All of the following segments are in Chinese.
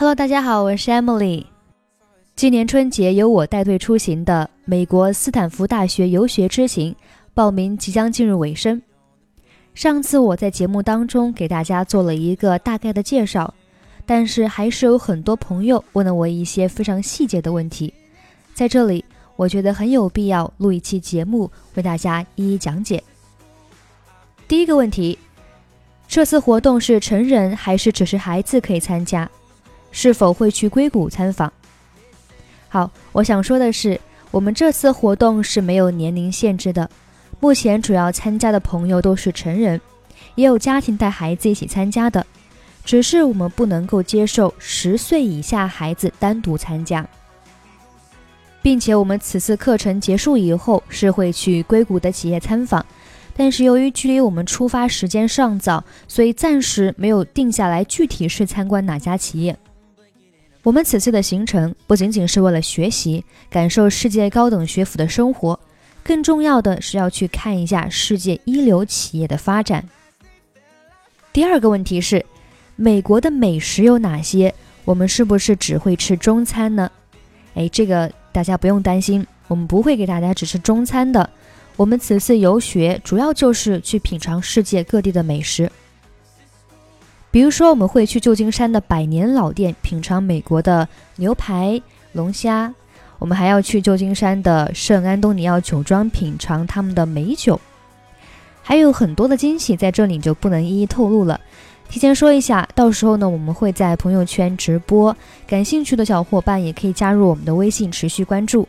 Hello，大家好，我是 Emily。今年春节由我带队出行的美国斯坦福大学游学之行报名即将进入尾声。上次我在节目当中给大家做了一个大概的介绍，但是还是有很多朋友问了我一些非常细节的问题，在这里我觉得很有必要录一期节目为大家一一讲解。第一个问题。这次活动是成人还是只是孩子可以参加？是否会去硅谷参访？好，我想说的是，我们这次活动是没有年龄限制的。目前主要参加的朋友都是成人，也有家庭带孩子一起参加的，只是我们不能够接受十岁以下孩子单独参加，并且我们此次课程结束以后是会去硅谷的企业参访。但是由于距离我们出发时间尚早，所以暂时没有定下来具体是参观哪家企业。我们此次的行程不仅仅是为了学习、感受世界高等学府的生活，更重要的是要去看一下世界一流企业的发展。第二个问题是，美国的美食有哪些？我们是不是只会吃中餐呢？哎，这个大家不用担心，我们不会给大家只吃中餐的。我们此次游学主要就是去品尝世界各地的美食，比如说我们会去旧金山的百年老店品尝美国的牛排、龙虾，我们还要去旧金山的圣安东尼奥酒庄品尝他们的美酒，还有很多的惊喜在这里就不能一一透露了。提前说一下，到时候呢我们会在朋友圈直播，感兴趣的小伙伴也可以加入我们的微信持续关注。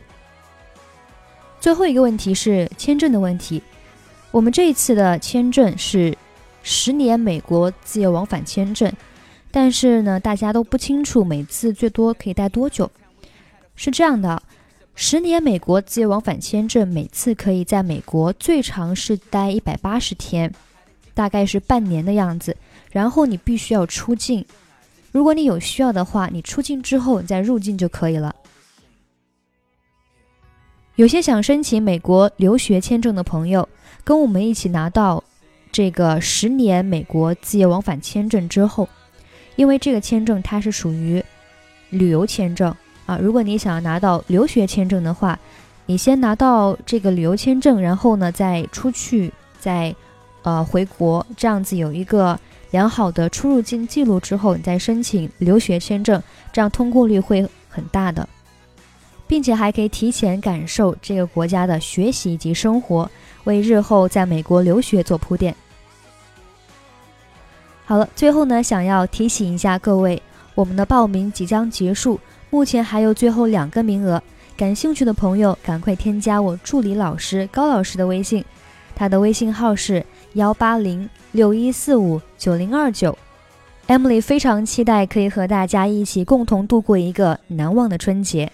最后一个问题是签证的问题。我们这一次的签证是十年美国自由往返签证，但是呢，大家都不清楚每次最多可以待多久。是这样的，十年美国自由往返签证每次可以在美国最长是待一百八十天，大概是半年的样子。然后你必须要出境，如果你有需要的话，你出境之后你再入境就可以了。有些想申请美国留学签证的朋友，跟我们一起拿到这个十年美国自由往返签证之后，因为这个签证它是属于旅游签证啊。如果你想要拿到留学签证的话，你先拿到这个旅游签证，然后呢再出去，再呃回国，这样子有一个良好的出入境记录之后，你再申请留学签证，这样通过率会很大的。并且还可以提前感受这个国家的学习以及生活，为日后在美国留学做铺垫。好了，最后呢，想要提醒一下各位，我们的报名即将结束，目前还有最后两个名额，感兴趣的朋友赶快添加我助理老师高老师的微信，他的微信号是幺八零六一四五九零二九。Emily 非常期待可以和大家一起共同度过一个难忘的春节。